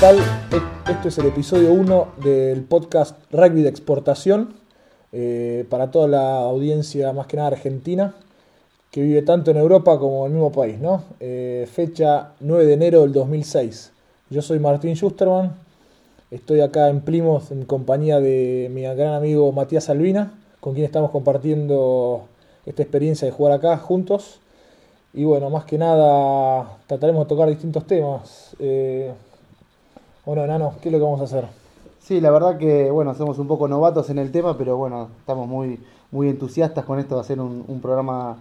tal? Este es el episodio 1 del podcast Rugby de Exportación eh, para toda la audiencia, más que nada argentina, que vive tanto en Europa como en el mismo país, ¿no? Eh, fecha 9 de enero del 2006. Yo soy Martín Schusterman, estoy acá en Plymouth en compañía de mi gran amigo Matías Albina, con quien estamos compartiendo esta experiencia de jugar acá juntos. Y bueno, más que nada trataremos de tocar distintos temas. Eh, bueno, Enano, ¿qué es lo que vamos a hacer? Sí, la verdad que, bueno, somos un poco novatos en el tema, pero bueno, estamos muy, muy entusiastas con esto de hacer un, programa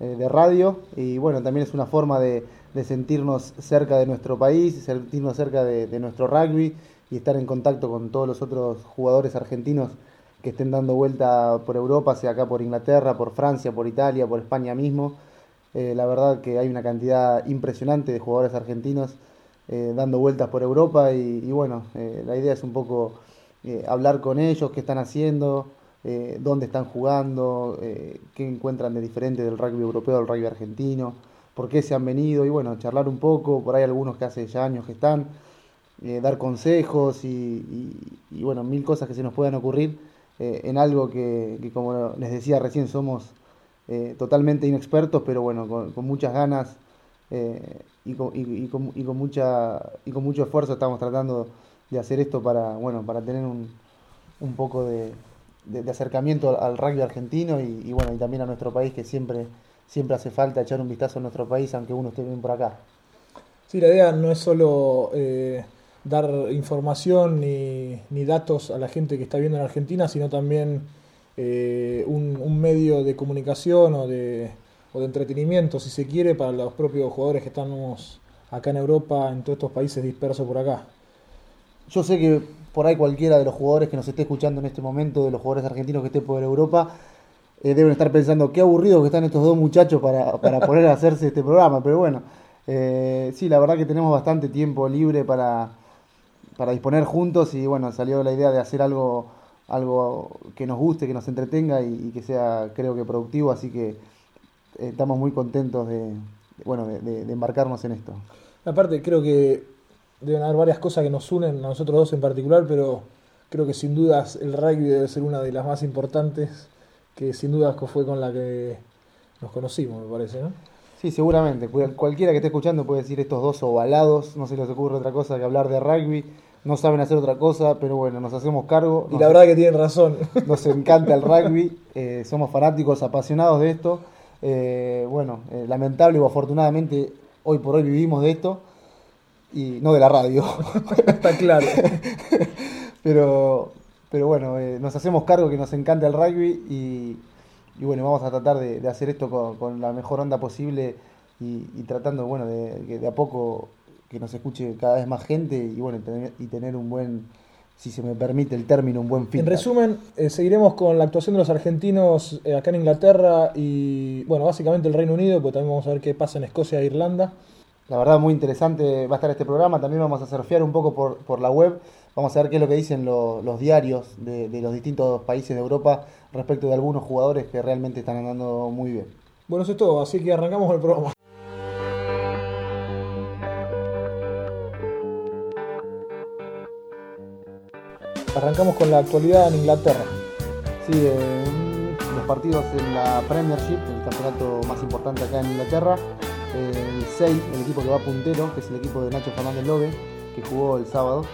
eh, de radio. Y bueno, también es una forma de, sentirnos cerca de nuestro país, sentirnos cerca de, de nuestro rugby y estar en contacto con todos los otros jugadores argentinos que estén dando vuelta por Europa, sea acá por Inglaterra, por Francia, por Italia, por España mismo. Eh, la verdad que hay una cantidad impresionante de jugadores argentinos eh, dando vueltas por Europa y, bueno, eh, la idea es un poco hablar con ellos, qué están haciendo, dónde están jugando, qué encuentran de diferente del rugby europeo al rugby argentino, por qué se han venido y bueno, charlar un poco, por ahí algunos que hace ya años que están, dar consejos y, bueno, mil cosas que se nos puedan ocurrir en algo que, como les decía recién somos eh, totalmente inexpertos, pero bueno, con, muchas ganas eh, y, con, y, con, y, con, mucha, y con mucho esfuerzo estamos tratando de hacer esto para, bueno, para tener un, un poco de, de, acercamiento al, rugby argentino y, bueno, y también a nuestro país, que siempre, siempre hace falta echar un vistazo a nuestro país, aunque uno esté bien por acá. Sí, la idea no es solo eh, dar información ni, ni datos a la gente que está viendo en Argentina, sino también eh, un, medio de comunicación o de, o de entretenimiento, si se quiere, para los propios jugadores que estamos acá en Europa, en todos estos países dispersos por acá. Yo sé que por ahí cualquiera de los jugadores que nos esté escuchando en este momento, de los jugadores argentinos que estén por Europa, eh, deben estar pensando qué aburrido que están estos dos muchachos para, para poder hacerse este programa. Pero bueno, eh, sí, la verdad que tenemos bastante tiempo libre para, para disponer juntos y bueno, salió la idea de hacer algo algo que nos guste, que nos entretenga y, que sea, creo que, productivo. Así que estamos muy contentos de, bueno, de, embarcarnos en esto. Aparte, creo que deben haber varias cosas que nos unen, a nosotros dos en particular, pero creo que sin dudas el rugby debe ser una de las más importantes, que sin dudas fue con la que nos conocimos, me parece, ¿no? Sí, seguramente. Cualquiera que esté escuchando puede decir estos dos ovalados, no se les ocurre otra cosa que hablar de rugby no saben hacer otra cosa, pero bueno, nos hacemos cargo. Y la verdad que tienen razón. Nos encanta el rugby, eh, somos fanáticos, apasionados de esto. Eh, bueno, eh, lamentable o afortunadamente, hoy por hoy vivimos de esto y no de la radio. Está claro. pero, pero bueno, nos hacemos cargo que nos encanta el rugby y, bueno, vamos a tratar de, hacer esto con, la mejor onda posible y, tratando, bueno, de, de a poco que nos escuche cada vez más gente y bueno, y tener un buen, si se me permite el término, un buen feedback. En resumen, eh, seguiremos con la actuación de los argentinos eh, acá en Inglaterra y bueno, básicamente el Reino Unido, pues también vamos a ver qué pasa en Escocia e Irlanda. La verdad, muy interesante va a estar este programa. También vamos a surfear un poco por, por la web. Vamos a ver qué es lo que dicen los diarios de, de los distintos países de Europa respecto de algunos jugadores que realmente están andando muy bien. Bueno, eso es todo, así que arrancamos el programa. Arrancamos con la actualidad en Inglaterra. Sí, los partidos en la Premiership, el campeonato más importante acá en Inglaterra. el 6, el equipo que va puntero, que es el equipo de Nacho Fernández Lobe, que jugó el sábado,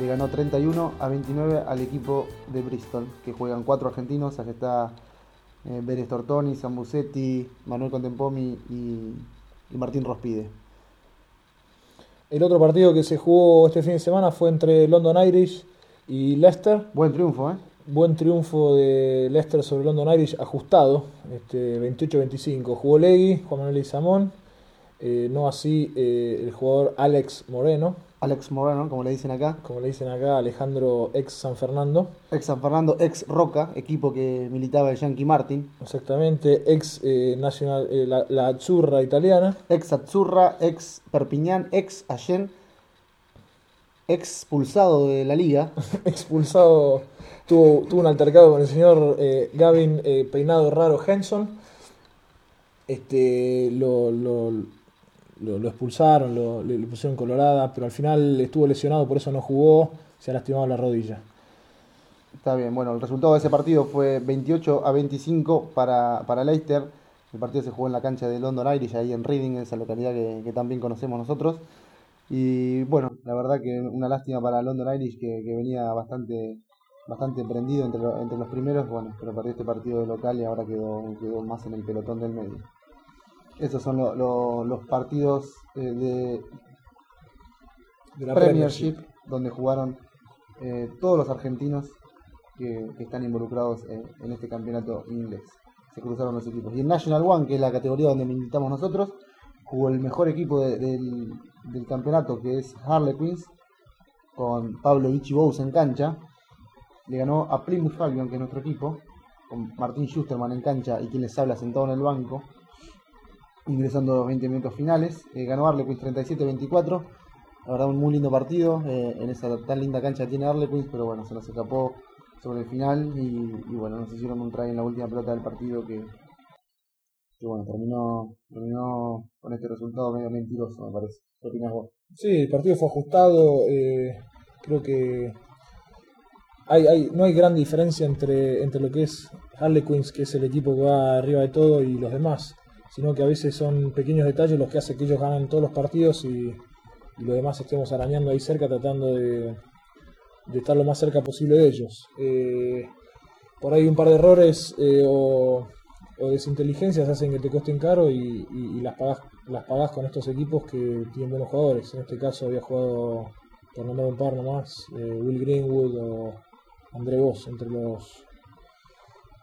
le ganó 31 a 29 al equipo de Bristol, que juegan cuatro argentinos. Aquí está eh, Beres Tortoni, Zambucetti, Manuel Contempomi y, y Martín Rospide. El otro partido que se jugó este fin de semana fue entre London Irish y Leicester. Buen triunfo, ¿eh? Buen triunfo de Leicester sobre London Irish, ajustado, este, 28-25. Jugó Legui, Juan Manuel Izamón, eh, no así eh, el jugador Alex Moreno. Alex Moreno, como le dicen acá. Como le dicen acá, Alejandro ex San Fernando. Ex San Fernando, ex Roca, equipo que militaba el Yankee Martin. Exactamente, ex eh, Nacional, la, la, Azzurra italiana. Ex Azzurra, ex Perpiñán, ex Allen expulsado de la liga. expulsado, tuvo, tuvo un altercado con el señor eh, Gavin eh, Peinado Raro Henson. Este, lo, lo, lo, expulsaron, lo, le, pusieron colorada, pero al final estuvo lesionado, por eso no jugó, se ha lastimado la rodilla. Está bien, bueno, el resultado de ese partido fue 28 a 25 para, para Leicester. El partido se jugó en la cancha de London Irish, ahí en Reading, esa localidad que, que también conocemos nosotros. Y bueno, la verdad que una lástima para London Irish que, que venía bastante bastante prendido entre, entre los primeros, bueno, pero perdió este partido de local y ahora quedó, quedó más en el pelotón del medio. Esos son los partidos eh, de, la Premiership, donde jugaron eh, todos los argentinos que, están involucrados en, este campeonato inglés. Se cruzaron los equipos. Y en National One, que es la categoría donde militamos nosotros, jugó el mejor equipo del, del, campeonato, que es Harlequins, con Pablo Ichibous en cancha, le ganó a Plymouth Albion, que es nuestro equipo, con Martín Schusterman en cancha y quien les habla sentado en el banco, ingresando los 20 minutos finales. Eh, ganó Harlequins 37-24. La verdad, un muy lindo partido eh, en esa tan linda cancha tiene Harlequins, pero bueno, se nos escapó sobre el final y, bueno, nos hicieron un try en la última pelota del partido que, bueno, terminó, terminó con este resultado medio mentiroso, me parece. ¿Qué opinas vos? Sí, el partido fue ajustado. Eh, creo que no hay gran diferencia entre, entre lo que es Harlequins, que es el equipo que va arriba de todo, y los demás, sino que a veces son pequeños detalles los que hacen que ellos ganen todos los partidos y, los demás estemos arañando ahí cerca tratando de, estar lo más cerca posible de ellos. Eh, por ahí un par de errores eh, o, desinteligencias hacen que te cuesten caro y, las pagas las pagás con estos equipos que tienen buenos jugadores. En este caso había jugado, por nombrar un par nomás, eh, Will Greenwood o André Vos entre los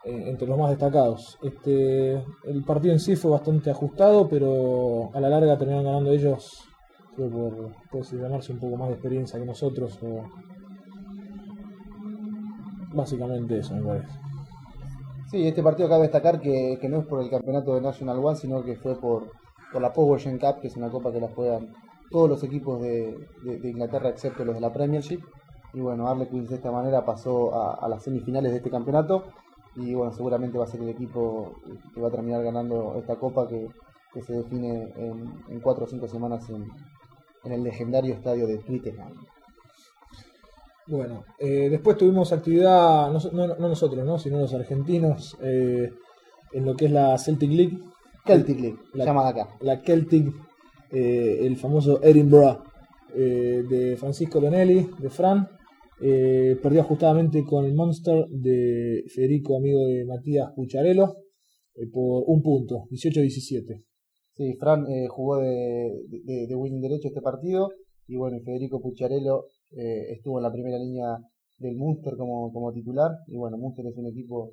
eh, entre los más destacados. Este, el partido en sí fue bastante ajustado, pero a la larga terminaron ganando ellos, creo por pues, ganarse un poco más de experiencia que nosotros. Básicamente eso, me parece. Sí, este partido cabe destacar que, no es por el campeonato de National One, sino que fue por, por la Power Cup, que es una copa que la juegan todos los equipos de Inglaterra, excepto los de la Premiership. Y bueno, Harlequins de esta manera pasó a, las semifinales de este campeonato. Y bueno, seguramente va a ser el equipo que va a terminar ganando esta copa que, se define en, cuatro o cinco semanas en, el legendario estadio de Twickenham. Bueno, eh, después tuvimos actividad, no, nosotros, ¿no? sino los argentinos, eh, en lo que es la Celtic League. Celtic League, la, llamada acá. La Celtic, eh, el famoso Edinburgh de Francisco Lonelli, de Fran. Eh, perdió ajustadamente con el Monster de Federico, amigo de Matías Pucharello, eh, por un punto, 18-17. Sí, Fran eh, jugó de, de, winning derecho este partido y bueno, Federico Pucharello estuvo en la primera línea del Munster como, como titular y bueno, Munster es un equipo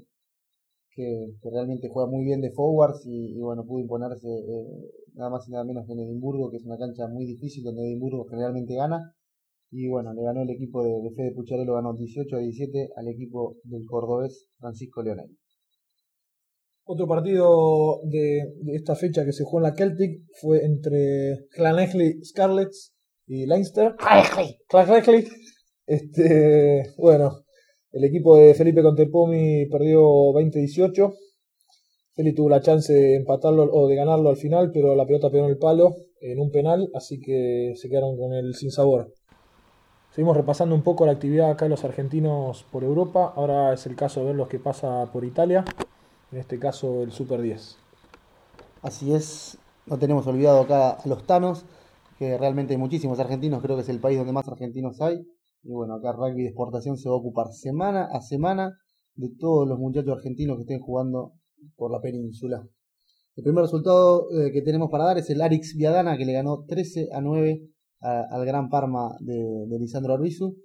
que, realmente juega muy bien de forwards y, bueno, pudo imponerse nada más y nada menos que en Edimburgo, que es una cancha muy difícil donde Edimburgo generalmente gana y bueno, le ganó el equipo de, de Fede Pucharello, ganó 18 a 17 al equipo del cordobés Francisco Leonel. Otro partido de, esta fecha que se jugó en la Celtic fue entre Clanechley Scarlets y Leinster. Este, bueno, el equipo de Felipe Contepomi perdió 20-18. Felipe tuvo la chance de empatarlo o de ganarlo al final, pero la pelota pegó en el palo en un penal, así que se quedaron con el sin sabor. Seguimos repasando un poco la actividad acá de los argentinos por Europa. Ahora es el caso de ver lo que pasa por Italia. En este caso el Super 10. Así es, no tenemos olvidado acá a los Tanos, que realmente hay muchísimos argentinos, creo que es el país donde más argentinos hay. Y bueno, acá Rugby de Exportación se va a ocupar semana a semana de todos los muchachos argentinos que estén jugando por la península. El primer resultado eh, que tenemos para dar es el Arix Viadana, que le ganó 13 a 9 al Gran Parma de, Lisandro Arbizu.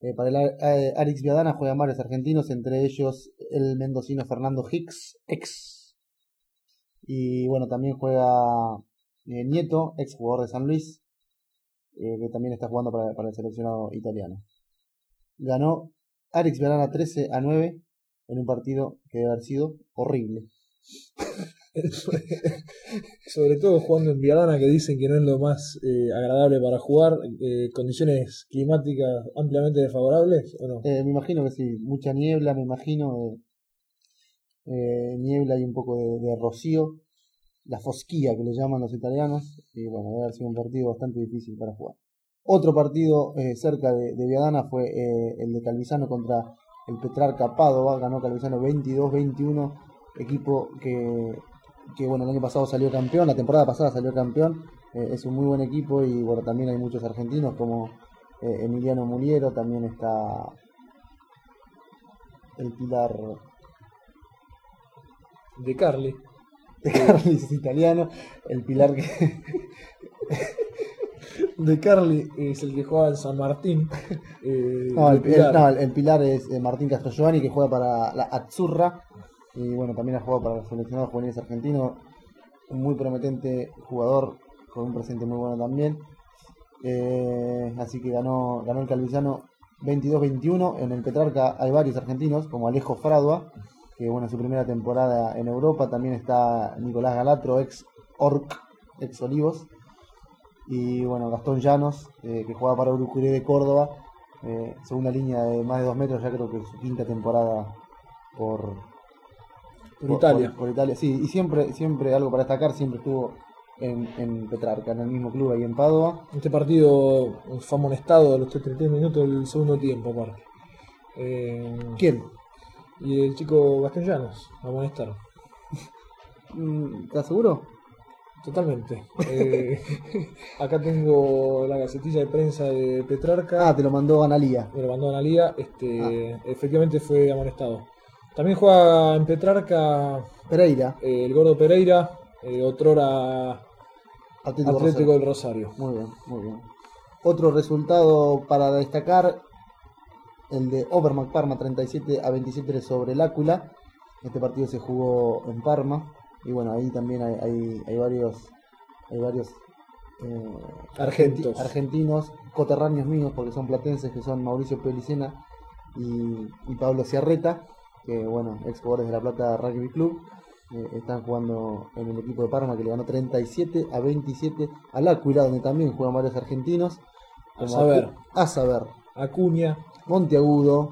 Eh, para el Arix Viadana juegan varios argentinos, entre ellos el mendocino Fernando Hicks, ex. Y bueno, también juega Nieto, ex jugador de San Luis, que también está jugando para, para, el seleccionado italiano. Ganó Arix Viadana 13 a 9 en un partido que debe haber sido horrible. Sobre todo jugando en Viadana, que dicen que no es lo más eh, agradable para jugar, eh, condiciones climáticas ampliamente desfavorables, ¿o no? Eh, me imagino que sí, mucha niebla, me imagino, niebla y un poco de, rocío. La fosquía que le llaman los italianos, y bueno, debe haber sido un partido bastante difícil para jugar. Otro partido eh, cerca de, Viadana fue eh, el de Calvisano contra el Petrarca Padova, ganó Calvisano 22-21, equipo que, que, bueno, el año pasado salió campeón, la temporada pasada salió campeón, eh, es un muy buen equipo y bueno, también hay muchos argentinos como Emiliano Muliero, también está el Pilar de Carly. De Carly es italiano, el Pilar que de Carly es el que juega en San Martín. Eh, no, el, Pilar. no, el, Pilar es eh, Martín Castro Giovanni que juega para la Azzurra. Y bueno, también ha jugado para los seleccionados juveniles argentinos. Un muy prometente jugador, con un presente muy bueno también. Eh, así que ganó, ganó el Calvizano 22-21. En el Petrarca hay varios argentinos, como Alejo Fradua, que bueno, su primera temporada en Europa. También está Nicolás Galatro, ex Orc, ex Olivos y bueno, Gastón Llanos, eh, que juega para Urucuré de Córdoba, eh, segunda línea de más de dos metros, ya creo que su quinta temporada por, por, Italia. Por, Italia, sí, y siempre, siempre algo para destacar, siempre estuvo en, en, Petrarca, en el mismo club ahí en Padua. Este partido fue amonestado a los 33 minutos del segundo tiempo, aparte. Eh, ¿Quién? Y el chico Gastón Llanos, amonestaron. Mm, ¿Estás seguro? Totalmente. Eh, acá tengo la gacetilla de prensa de Petrarca. Ah, te lo mandó Analía. Me lo mandó Analía. Este, ah. Efectivamente fue amonestado. También juega en Petrarca. Pereira. Eh, el gordo Pereira. Eh, otrora Atlético, Atlético del Rosario. Muy bien, muy bien. Otro resultado para destacar: el de Overmac Parma 37 a 27 sobre el Ácula. Este partido se jugó en Parma y bueno, ahí también hay, hay, hay varios, hay varios eh, Argentos. argentinos, coterráneos míos, porque son platenses, que son Mauricio Pelicena y, y Pablo Ciarreta, que bueno, ex jugadores de La Plata Rugby Club. Eh, están jugando en el equipo de Parma que le ganó 37 a 27 al Áquila, donde también juegan varios argentinos. A saber. A saber. Acuña. Monteagudo.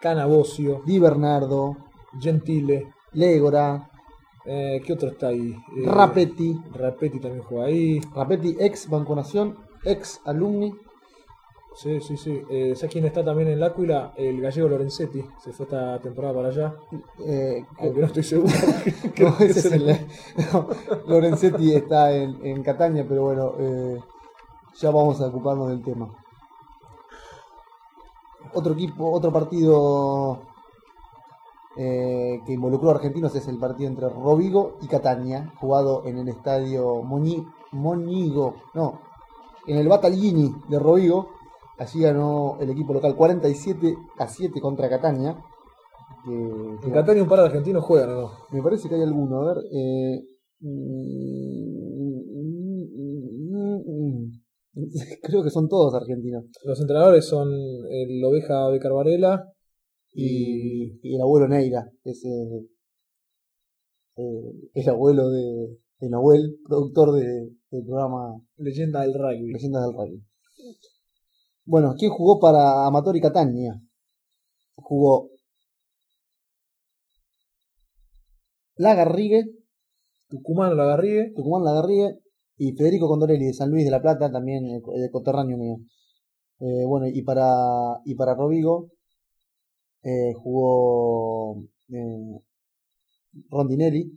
Canabocio. Di Bernardo. Gentile. Legora. Eh, ¿Qué otro está ahí? Eh, Rapetti. Rapetti también juega ahí. Rapetti, ex Banco Nación, ex alumni. Sí, sí, sí. Eh, ¿Sabes quién está también en L'Aquila? El gallego Lorenzetti. Se fue esta temporada para allá. Eh, Aunque no estoy seguro. no, ese es el, no, Lorenzetti está en, en Catania, pero bueno, eh, ya vamos a ocuparnos del tema. Otro equipo, otro partido eh, que involucró a argentinos es el partido entre Rovigo y Catania, jugado en el estadio Monigo, no, en el Battaglini de Rovigo. Allí ganó el equipo local 47 a 7 contra Catania. Que, en Catania un par de argentinos juegan, ¿no? Me parece que hay alguno, a ver. Eh, creo que son todos argentinos. Los entrenadores son el Oveja de Carvarela, y, y el abuelo Neira, ese eh, el abuelo de, de Nahuel, productor de, del programa Leyenda del Rugby. Leyendas del Rugby. Bueno, ¿quién jugó para Amator y Catania? Jugó Lagarrigue, Tucumán Lagarrigue, Tucumán Lagarrigue y Federico Condorelli de San Luis de la Plata, también de coterráneo mío. Eh, bueno, y para, y para Rovigo eh, jugó eh, Rondinelli,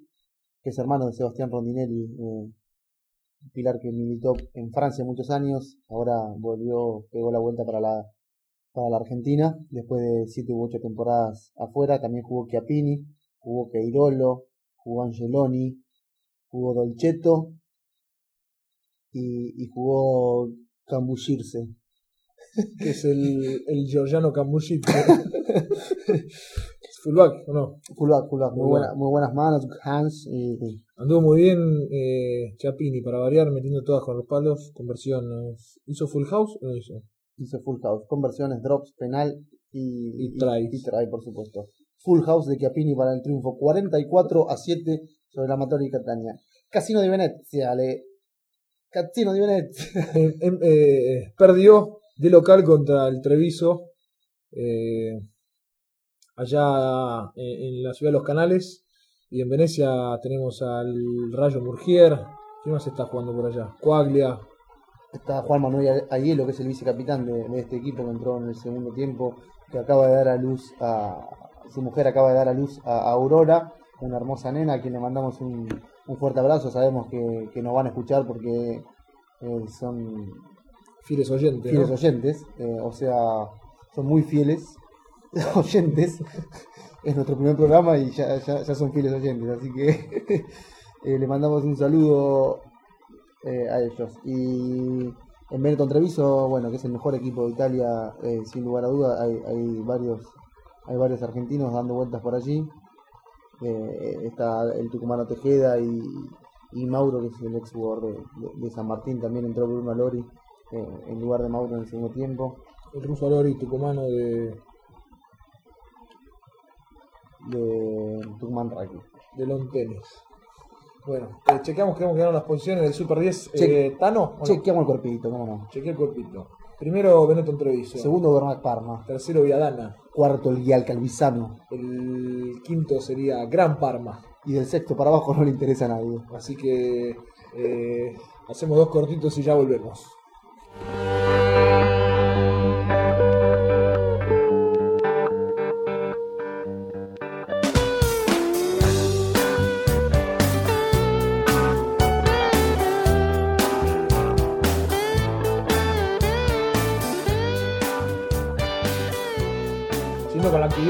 que es hermano de Sebastián Rondinelli, eh, pilar que militó en Francia muchos años, ahora volvió, pegó la vuelta para la, para la Argentina, después de 7 u 8 temporadas afuera, también jugó Chiappini, jugó Queirolo, jugó Angeloni, jugó Dolcetto y, y jugó Cambushirse que es el, el Giorgiano Cambushito. fullback, ¿o no? Fullback, fullback. Muy, buena, muy buenas manos, hands. Y, Anduvo muy bien eh, Chapini, para variar, metiendo todas con los palos. Conversiones. ¿Hizo full house o no hizo? Hizo full house. Conversiones, drops, penal y, y. Y, try, por supuesto. Full house de Chiappini para el triunfo. 44 a 7 sobre la Amatori y Catania. Casino de Venecia, le. Casino de. Em, em, eh, perdió de local contra el Treviso, eh, allá eh, en la ciudad de Los Canales. Y en Venecia tenemos al Rayo Murgier. ¿Quién más está jugando por allá? Coaglia. Está Juan Manuel Ayelo, que es el vicecapitán de, de este equipo que entró en el segundo tiempo, que acaba de dar a luz a. Su mujer acaba de dar a luz a Aurora, una hermosa nena a quien le mandamos un, un fuerte abrazo. Sabemos que, que nos van a escuchar porque eh, son Fieles oyentes. fieles ¿no? oyentes, eh, o sea, son muy fieles oyentes. es nuestro primer programa y ya, ya, ya son fieles oyentes, así que eh, le mandamos un saludo a ellos. Y en Benetton Treviso, bueno, que es el mejor equipo de Italia, sin lugar a duda, hay, hay varios hay varios argentinos dando vueltas por allí. Eh, está el tucumano Tejeda y, y Mauro, que es el ex jugador de, de- de San Martín, también entró Bruno Lori eh, en lugar de Mauro en el segundo tiempo. El ruso Lori, tucumano de, de Tucumán Rugby. de Long Tennis. Bueno, eh, chequeamos que hemos quedado las posiciones del Super 10. Che- Eh, ¿Tano? ¿o no? Chequeamos el cuerpito, cómo no. Chequeé el cuerpito. Primero Benetton Treviso. Segundo Bernat Parma. Tercero Viadana. Cuarto el Guial Calvisano. El quinto sería Gran Parma. Y del sexto para abajo no le interesa a nadie. Así que eh, hacemos dos cortitos y ya volvemos.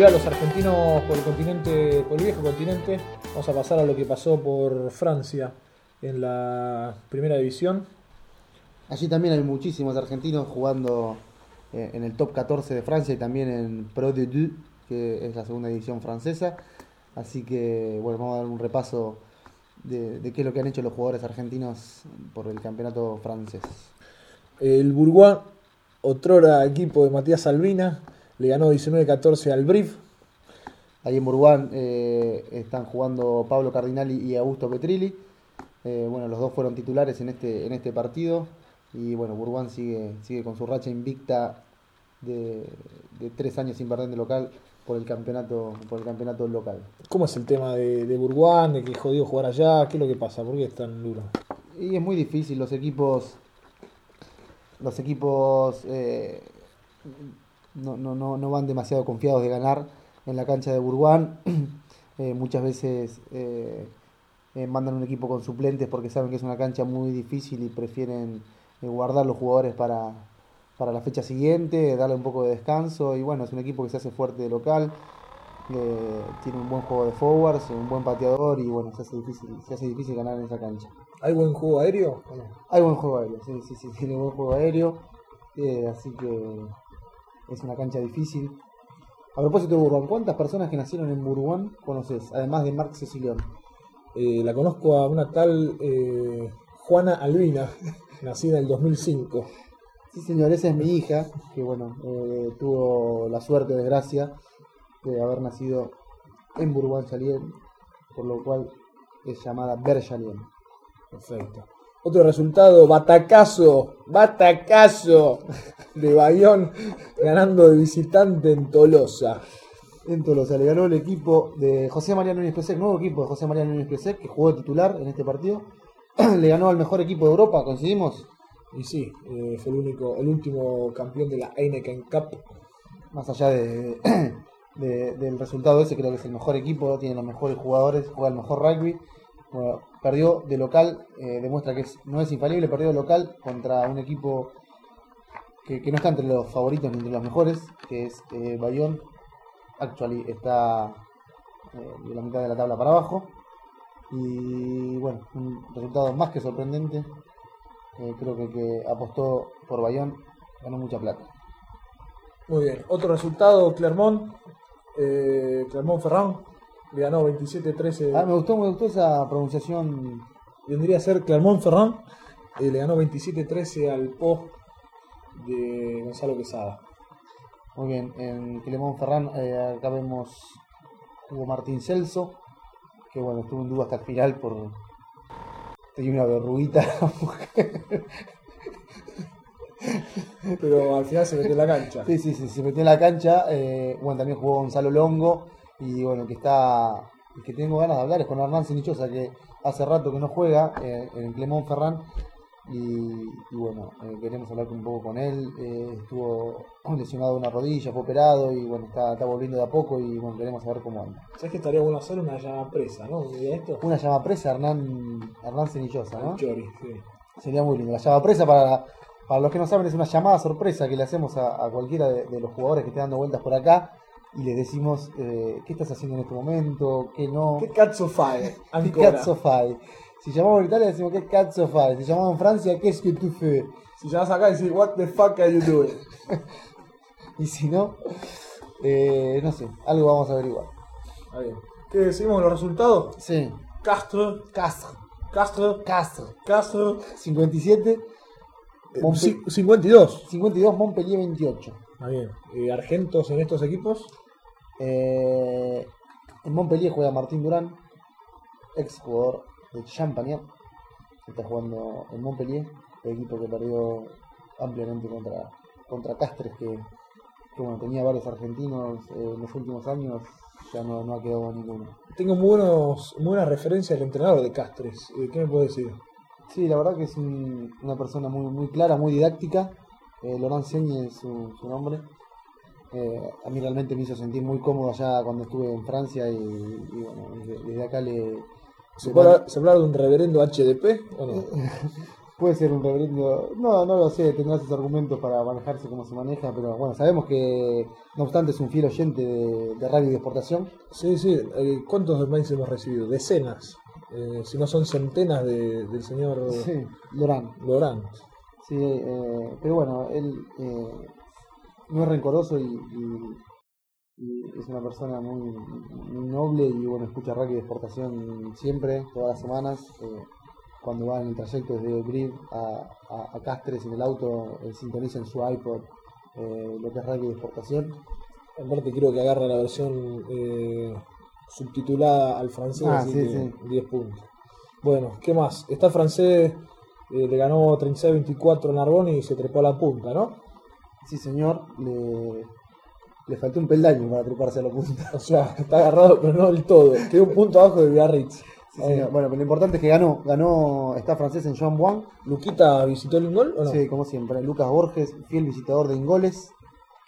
Los argentinos por el continente, por el viejo continente, vamos a pasar a lo que pasó por Francia en la primera división. Allí también hay muchísimos argentinos jugando eh, en el top 14 de Francia y también en Pro de Deux, que es la segunda división francesa. Así que bueno, vamos a dar un repaso de, de qué es lo que han hecho los jugadores argentinos por el campeonato francés. El Bourgoin, otrora equipo de Matías Albina, le ganó 19-14 al Brief. Ahí en Burguán eh, están jugando Pablo Cardinali y Augusto Petrilli. Eh, bueno, los dos fueron titulares en este, en este partido. Y bueno, Burguán sigue, sigue con su racha invicta de, de tres años sin perder de local por el campeonato, por el campeonato local. ¿Cómo es el tema de, de Bourgoin, de que jodido jugar allá? ¿Qué es lo que pasa? ¿Por qué es tan duro? Y es muy difícil, los equipos. Los equipos eh, no, no, no, no van demasiado confiados de ganar en la cancha de Burguán. Eh, muchas veces eh, eh, mandan un equipo con suplentes porque saben que es una cancha muy difícil y prefieren guardar los jugadores para, para la fecha siguiente, darle un poco de descanso. Y bueno, es un equipo que se hace fuerte de local. tiene un buen juego de forwards, un buen pateador y bueno, se hace difícil, se hace difícil ganar en esa cancha. ¿Hay buen juego aéreo? Hay buen juego aéreo, sí, sí, sí, tiene buen juego aéreo. así que es una cancha difícil. A propósito de Burguán, ¿cuántas personas que nacieron en Burguán conoces? Además de Marc Cecilión. Eh, la conozco a una tal eh, Juana Albina, nacida en el 2005. Sí, señor, esa es mi hija, que bueno, eh, tuvo la suerte, desgracia, de haber nacido en Burguán Chalien, por lo cual es llamada Ber Chalien. Perfecto. Otro resultado, batacazo, batacazo de Bayón ganando de visitante en Tolosa. En Tolosa le ganó el equipo de José María Núñez Pesec, nuevo equipo de José María Núñez Pesec, que jugó de titular en este partido. le ganó al mejor equipo de Europa, coincidimos. Y sí, eh, fue el único, el último campeón de la Heineken Cup. Más allá de, de- del resultado ese, creo que es el mejor equipo, tiene los mejores jugadores, juega el mejor rugby. Bueno, perdió de local, eh, demuestra que es- no es infalible, perdió de local contra un equipo que, que no está entre los favoritos ni entre los mejores, que es eh, Bayón. Actually está eh, de la mitad de la tabla para abajo. Y bueno, un resultado más que sorprendente. Eh, creo que apostó por Bayón ganó mucha plata. Muy bien. Otro resultado, Clermont. Eh, Clermont Ferrand le ganó 27-13. Ah, me gustó, me gustó esa pronunciación. Vendría a ser Clermont Ferrand. eh, le ganó 27-13 al Po de Gonzalo Quesada. Muy bien, en Clemón Ferran, eh, acá vemos Hugo Martín Celso, que bueno, estuvo en duda hasta el final por. Tenía una verruguita la mujer. Pero al final se metió en la cancha. Sí, sí, sí, se metió en la cancha. eh, bueno, también jugó Gonzalo Longo, y bueno, que está que tengo ganas de hablar es con Hernán Sinichosa, que hace rato que no juega eh, en Clemón Ferrán. Y, y bueno, eh, queremos hablar un poco con él. Eh, estuvo lesionado una rodilla, fue operado y bueno, está, está volviendo de a poco y bueno, queremos saber cómo anda. ¿Sabes que estaría bueno hacer una llama presa, no? Esto. Una llama presa Hernán, Hernán Cenillosa, ¿no? Chori, sí. Sería muy lindo. La llama presa, para, para los que no saben, es una llamada sorpresa que le hacemos a, a cualquiera de, de los jugadores que estén dando vueltas por acá y les decimos eh, qué estás haciendo en este momento, qué no. ¿Qué cazzo fai? ¿Qué cazzo fai? Si llamamos en Italia decimos qué cazzo fai. Si llamamos en Francia, ¿qué es que tu fais? Si llamas acá y decís, what the fuck are you doing? Y si no, eh, no sé, algo vamos a averiguar. ¿Qué decimos los resultados? Sí. Castro, Castro. Castro, Castro. Castro. 57. eh, Monpe- ci- 52. 52, Montpellier 28. Está bien. Eh, ¿Argentos en estos equipos? Eh, en Montpellier juega Martín Durán, ex jugador de Champagnat. Está jugando en Montpellier, el equipo que perdió ampliamente contra, contra Castres, que, que, bueno, tenía varios argentinos eh, en los últimos años, ya no, no ha quedado ninguno. Tengo muy, buenos, muy buenas referencias del entrenador de Castres. Eh, ¿Qué me puede decir? Sí, la verdad que es un- una persona muy, muy clara, muy didáctica. Eh, Laurent Segne es su, su nombre. Eh, a mí realmente me hizo sentir muy cómodo allá cuando estuve en Francia y, y bueno, desde, desde acá le... ¿Se puede, mando- hablar- se puede hablar de un reverendo HDP o no? Puede ser un reverendo, no, no lo sé, tendrá sus argumentos para manejarse como se maneja, pero bueno, sabemos que no obstante es un fiel oyente de, de radio y de exportación. Sí, sí. Eh, ¿Cuántos mails hemos recibido? Decenas. Eh, si no son centenas de- del señor Sí, Lorán. Laurent. Sí, eh, pero bueno, él eh, no es rencoroso y, y- y es una persona muy, muy noble y bueno, escucha radio de exportación siempre, todas las semanas. eh, cuando va en el trayecto desde Brive a, a- a Castres en el auto, él sintoniza en su iPod eh, lo que es radio de exportación. Aparte creo que agarra la versión eh, subtitulada al francés, Ah, así sí, que sí. 10 puntos. Bueno, ¿qué más? Está el francés, eh, le ganó 36-24 a Narbonne y se trepó a la punta, ¿no? Sí, señor, le, le faltó un peldaño para treparse a la punta. O sea, está agarrado, pero no del todo. Quedó un punto abajo de Biarritz. Sí, señor. Bueno, pero lo importante es que ganó, ganó, está francés en Jean Bouin, ¿Luquita visitó el gol o no? Sí, como siempre. Lucas Borges, fiel visitador de Ingoles.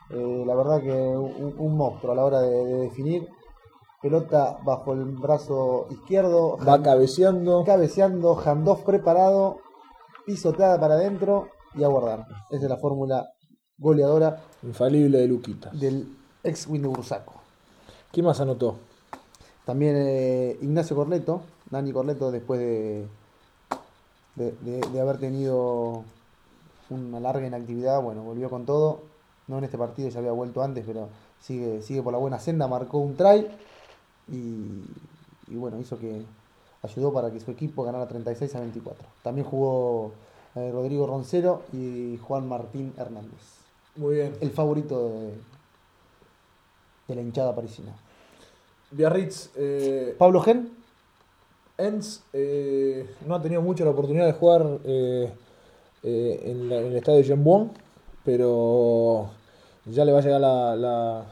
Eh, la verdad que un, un monstruo a la hora de, de definir. Pelota bajo el brazo izquierdo. Va cabeceando. cabeceando, handoff preparado, pisoteada para adentro y a guardar. Esa es la fórmula goleadora Infalible de Luquita. del ex Win de Bursaco. ¿Quién más anotó? También eh, Ignacio Corleto, Dani Corleto, después de, de, de- de haber tenido una larga inactividad, bueno, volvió con todo. No en este partido, ya había vuelto antes, pero sigue, sigue por la buena senda, marcó un try y, y bueno, hizo que ayudó para que su equipo ganara 36 a 24. También jugó eh, Rodrigo Roncero y Juan Martín Hernández, Muy bien. el favorito de, de la hinchada parisina. Biarritz, eh, Pablo Gen, Enz eh, no ha tenido mucho la oportunidad de jugar eh, en, la- en el estadio de Jembon, pero ya le va a llegar la, la,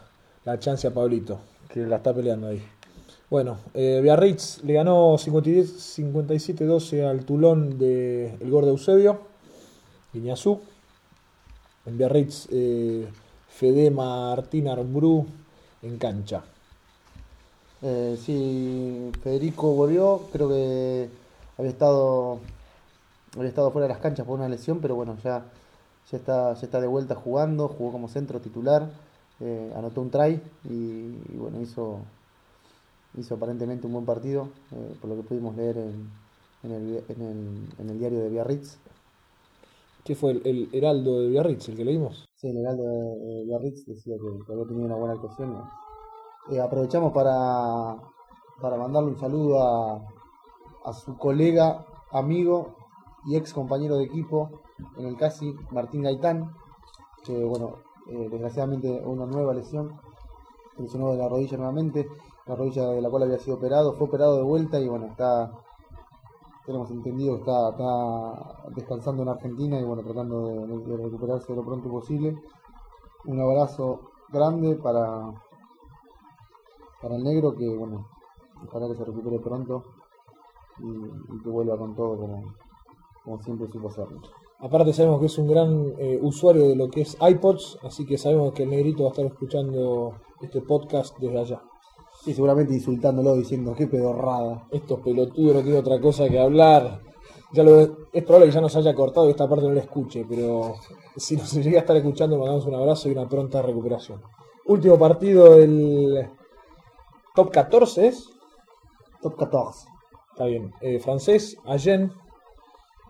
la chance a Pablito, que la está peleando ahí. Bueno, Biarritz le ganó 52 57-12 al Tulón de El Gordo Eusebio, Guiñazú. En Biarritz, eh, Fede Martín Armbru en cancha. Eh, sí, Federico volvió, creo que había estado había estado fuera de las canchas por una lesión, pero bueno, ya, ya está, ya está de vuelta jugando, jugó como centro titular, eh, anotó un try y, bueno, hizo, hizo aparentemente un buen partido, eh, por lo que pudimos leer en, el, en el diario de Biarritz. ¿Qué fue el, el Heraldo de Biarritz, el que leímos? Sí, el heraldo de, Biarritz decía que, que había tenido una buena actuación. Eh, aprovechamos para, para mandarle un saludo a, a su colega, amigo y ex compañero de equipo en el CASI, Martín Gaitán, que bueno, eh, desgraciadamente una nueva lesión, lesionó de la rodilla nuevamente, la rodilla de la cual había sido operado, fue operado de vuelta y bueno, está tenemos entendido está, está descansando en Argentina y bueno, tratando de, recuperarse lo pronto posible. Un abrazo grande para, para el negro que bueno, ojalá que se recupere pronto y, y que vuelva con todo como, como siempre supo hacerlo. Aparte sabemos que es un gran eh, usuario de lo que es iPods, así que sabemos que el negrito va a estar escuchando este podcast desde allá. Y seguramente insultándolo, diciendo qué pedorrada. Estos pelotudos no tienen otra cosa que hablar. Ya lo, es probable que ya nos haya cortado y esta parte no la escuche, pero si nos llega a estar escuchando, mandamos un abrazo y una pronta recuperación. Último partido del top 14 es. Top 14. Está bien. Eh, francés, Allen,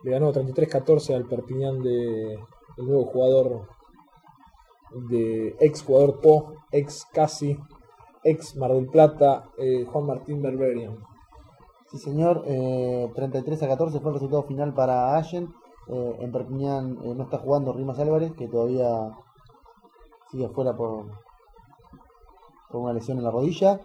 le ganó 33-14 al Perpignan de el nuevo jugador de ex jugador Po, ex Casi, ex Mar del Plata, eh, Juan Martín Berberian. Sí, señor. Eh, 33 a 14 fue el resultado final para Allen. Eh, en Perpignan eh, no está jugando Rimas Álvarez, que todavía sigue fuera por, por una lesión en la rodilla.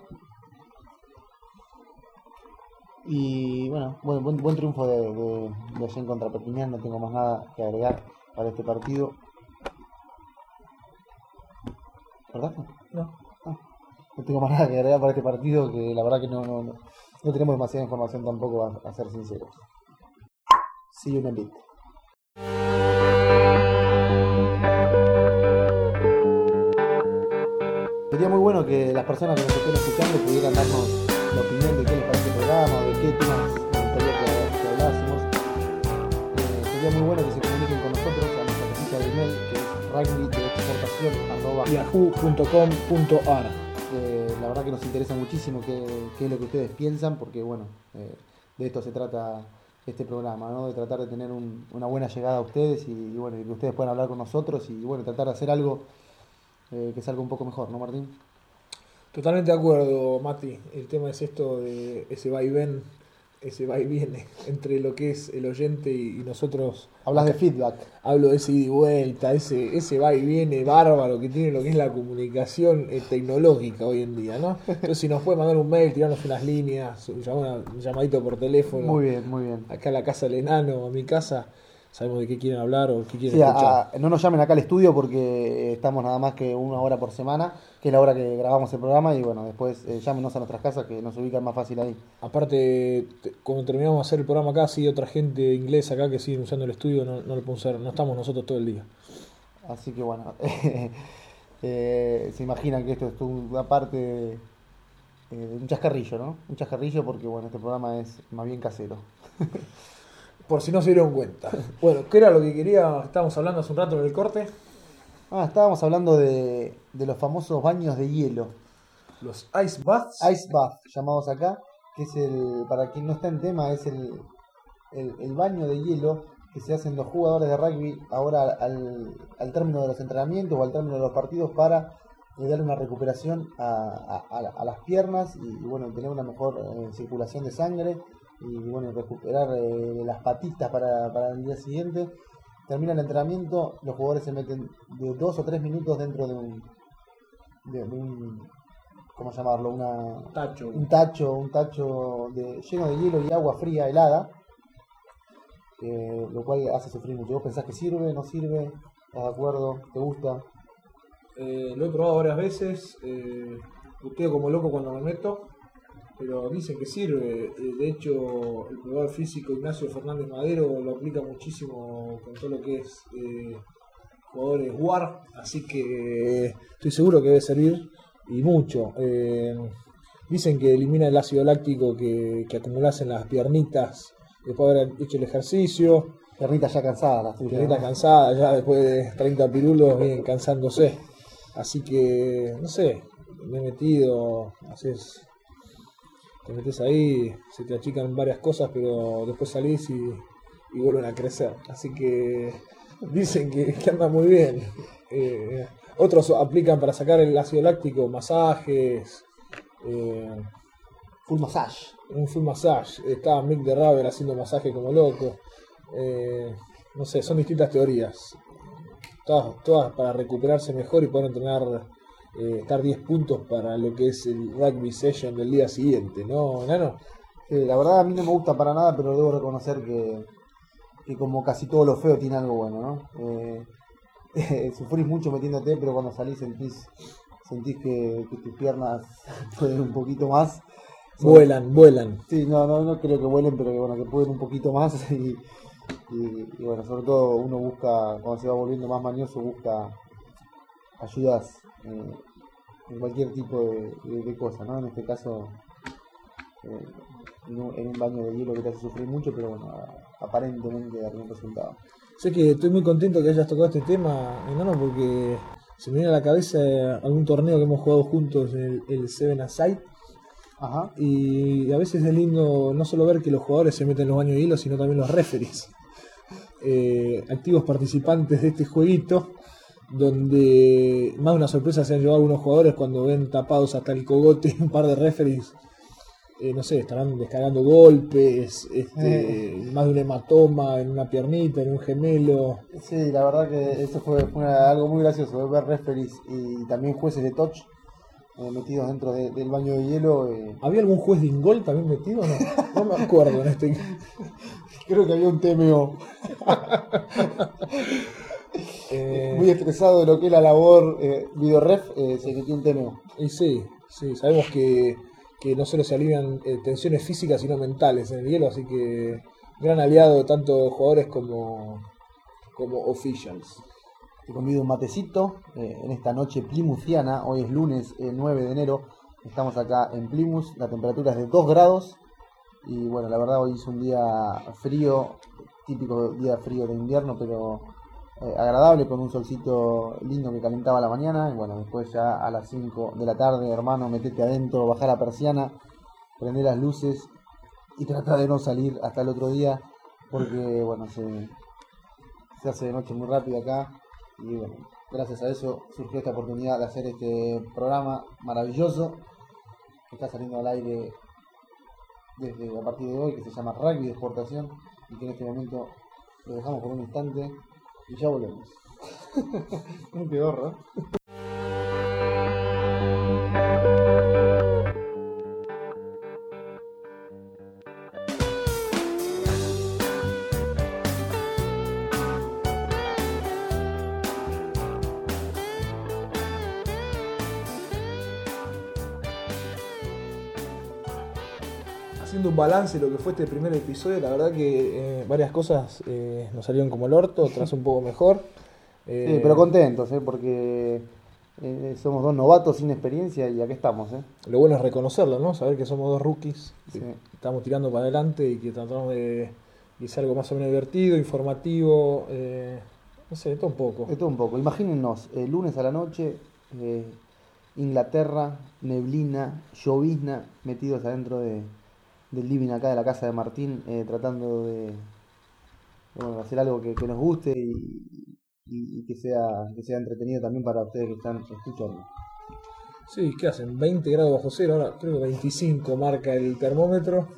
Y bueno, buen, buen, buen triunfo de, de, de Allen contra Perpignan. No tengo más nada que agregar para este partido. ¿Verdad? No. No tengo más nada que agregar para este partido, que la verdad que no, no, no, tenemos demasiada información tampoco, a, ser sinceros. See you in a bit. Sería muy bueno que las personas que nos estén escuchando pudieran darnos la opinión de qué les parece el programa, de qué temas les gustaría que, hablásemos. Eh, sería muy bueno que se comuniquen con nosotros a nuestra casilla de email que es rugbydeexportación.com Yahoo.com.ar la verdad que nos interesa muchísimo qué, es lo que ustedes piensan, porque bueno, eh, de esto se trata este programa, ¿no? de tratar de tener un- una buena llegada a ustedes y, bueno, que ustedes puedan hablar con nosotros y bueno, tratar de hacer algo eh, que salga un poco mejor, ¿no, Martín? Totalmente de acuerdo, Mati. El tema es esto de ese va y ven, ese va y viene entre lo que es el oyente y, nosotros. Hablas de feedback. Hablo de ese ida y vuelta, ese, ese va y viene bárbaro que tiene lo que es la comunicación eh, tecnológica hoy en día, ¿no? Entonces, si nos puede mandar un mail, tirarnos unas líneas, un llamadito por teléfono, Muy bien, muy bien. acá a la casa del enano, a mi casa, sabemos de qué quieren hablar o qué quieren Sí, escuchar. a- no nos llamen acá al estudio porque estamos nada más que una hora por semana, que es la hora que grabamos el programa y bueno, después eh, llámenos a nuestras casas que nos ubican más fácil ahí. Aparte, te- cuando terminamos de hacer el programa acá, sigue otra gente inglesa acá que siguen usando el estudio, no, no lo podemos usar, no estamos nosotros todo el día. Así que bueno, eh, se imaginan que esto es una parte de, eh, de un chascarrillo, ¿no? Un chascarrillo porque bueno, este programa es más bien casero. Por si no se dieron cuenta. Bueno, ¿qué era lo que quería? Estábamos hablando hace un rato en el corte. Ah, estábamos hablando de, de los famosos baños de hielo, Los ice baths. ice bath, llamados acá, que es el, para quien no está en tema, es el, el, el baño de hielo que se hacen los jugadores de rugby ahora al, al término de los entrenamientos o al término de los partidos para eh, dar una recuperación a, a- a la- a las piernas y, y, bueno tener una mejor eh, circulación de sangre y bueno recuperar eh, las patitas para, para el día siguiente termina el entrenamiento los jugadores se meten de dos o tres minutos dentro de un de, de un cómo llamarlo una Tacho. un tacho, un tacho de, lleno de hielo y agua fría helada, eh, lo cual hace sufrir mucho. ¿Vos pensás que sirve, no sirve? ¿Estás de acuerdo? ¿Te gusta? Eh, lo he probado varias veces. Eh, puteo como loco cuando me meto. Pero dicen que sirve. Eh, de hecho, el probador físico Ignacio Fernández Madero lo aplica muchísimo con todo lo que es eh, jugadores WAR. Así que eh, estoy seguro que debe servir y mucho. Eh, dicen que elimina el ácido láctico que, que acumulas en las piernitas después de haber hecho el ejercicio. Pernitas ya cansadas las tuyas. Piernitas cansadas, ya después de 30 pirulos vienen cansándose. Así que, no sé, me he metido, haces, te metes ahí, se te achican varias cosas, pero después salís y, y vuelven a crecer. Así que dicen que, que anda muy bien. Eh, otros aplican para sacar el ácido láctico masajes, eh, Full massage. un full massage. Estaba Mick de Raver haciendo masaje como loco. Eh, no sé, son distintas teorías. Todas, todas para recuperarse mejor y poder entrenar, eh, estar 10 puntos para lo que es el rugby session del día siguiente, ¿no, Nano? Sí, la verdad a mí no me gusta para nada, pero debo reconocer que, que como casi todo lo feo tiene algo bueno, ¿no? Eh, sufrís mucho metiéndote, pero cuando salís sentís, sentís que, que tus piernas pueden un poquito más. Vuelan, vuelan. Sí, no, no, no creo que vuelen, pero que bueno, que pueden un poquito más y, y- y bueno, sobre todo uno busca, cuando se va volviendo más mañoso, busca ayudas eh, en cualquier tipo de, de, de cosa, ¿no? En este caso, eh, en, un, baño de hielo que te hace sufrir mucho, pero bueno, aparentemente da algún resultado. Sé que estoy muy contento que hayas tocado este tema, enano, porque se me viene a la cabeza algún torneo que hemos jugado juntos en el, el Seven Aside. Ajá. Y a veces es lindo no solo ver que los jugadores se meten en los baños de hielo, sino también los referees. Eh, activos participantes de este jueguito, donde más de una sorpresa se han llevado algunos jugadores cuando ven tapados hasta el cogote un par de referees. eh, no sé, estarán descargando golpes, este, más de un hematoma en una piernita, en un gemelo. Sí, la verdad que eso fue, fue una- algo muy gracioso, de ver referees y también jueces de touch eh, metidos dentro de- del baño de hielo. eh. ¿Había algún juez de Ingol también metido no? No me acuerdo en este. Creo que había un TMO Eh, muy estresado de lo que es la labor eh, videoref, eh, se metió un TMO. Y sí, sí, sabemos que, que no solo se alivian eh, tensiones físicas, sino mentales en el hielo, así que gran aliado tanto de jugadores como, como officials. Te convido un matecito eh, en esta noche plimuciana. Hoy es lunes eh, 9 de enero. Estamos acá en Plymouth. La temperatura es de 2 grados. Y bueno, la verdad hoy es un día frío, típico día frío de invierno, pero eh, agradable con un solcito lindo que calentaba la mañana. Y bueno, después ya a las 5 de la tarde, hermano, metete adentro, bajar la persiana, prender las luces y trata de no salir hasta el otro día porque bueno, se, se hace de noche muy rápido acá y bueno, gracias a eso surgió esta oportunidad de hacer este programa maravilloso que está saliendo al aire desde a partir de hoy, que se llama Rugby de Exportación y que en este momento lo dejamos por un instante y ya volvemos. un pedorro. Un balance de lo que fue este primer episodio, la verdad que eh, varias cosas eh, nos salieron como el orto, otras un poco mejor. Eh, Sí, pero contentos, ¿eh? porque eh, somos dos novatos sin experiencia y aquí estamos. Lo bueno es reconocerlo, ¿no? Saber que somos dos rookies, que Sí. estamos tirando para adelante y que tratamos de que sea algo más o menos divertido, informativo, no sé, de todo un poco. De todo un poco. Imagínense, el lunes a la noche, Inglaterra, neblina, llovizna, metidos adentro de, del living acá de la casa de Martín, eh, tratando de, de, bueno, hacer algo que, que nos guste y, y- y que, sea, que sea entretenido también para ustedes que están escuchando. Sí, ¿qué hacen? 20 grados bajo cero, ahora creo que 25 marca el termómetro.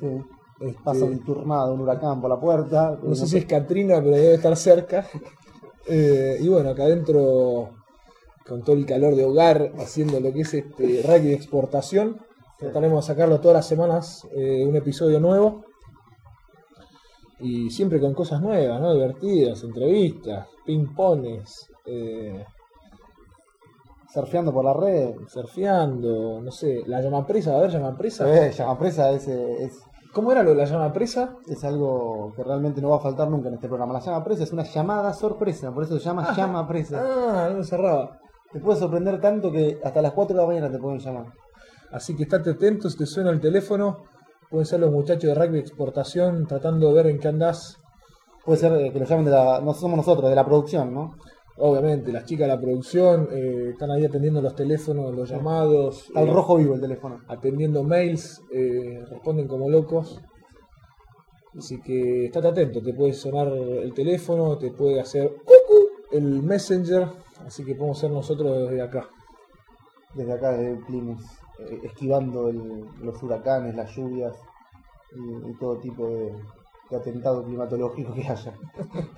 Este, Pasa un tornado, un huracán por la puerta. No sé si es Katrina, pero debe estar cerca. Eh, y bueno, acá adentro, con todo el calor de hogar, haciendo lo que es este rugby de exportación. Trataremos de sacarlo todas las semanas, eh, un episodio nuevo. Y siempre con cosas nuevas, ¿no? Divertidas, entrevistas, ping-pongs, eh, surfeando por la red. surfeando, no sé, la llama presa, a ver, llama presa. Eh, llama presa es, es, ¿Cómo era lo de la llama presa? es algo que realmente no va a faltar nunca en este programa. La llama presa es una llamada sorpresa, por eso se llama llama presa. Ah, no me cerraba. Te puede sorprender tanto que hasta las 4 de la mañana te pueden llamar. Así que estate atento, si te suena el teléfono, pueden ser los muchachos de rugby de exportación tratando de ver en qué andás. Puede ser eh, que lo llamen de la. No somos nosotros, de la producción, ¿no? Obviamente, las chicas de la producción eh, están ahí atendiendo los teléfonos, los llamados, Está al eh, rojo vivo el teléfono. atendiendo mails, eh, responden como locos. Así que estate atento, te puede sonar el teléfono, te puede hacer el messenger, así que podemos ser nosotros desde acá. Desde acá, desde Plymouth, esquivando el- los huracanes, las lluvias y, y todo tipo de, de atentado climatológico que haya.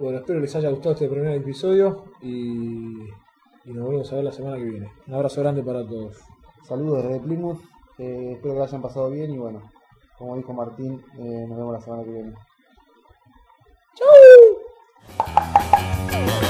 Bueno, espero les haya gustado este primer episodio y, y nos volvemos a ver la semana que viene. Un abrazo grande para todos. Saludos desde Plymouth, eh, espero que lo hayan pasado bien y bueno, como dijo Martín, eh, nos vemos la semana que viene. ¡Chau!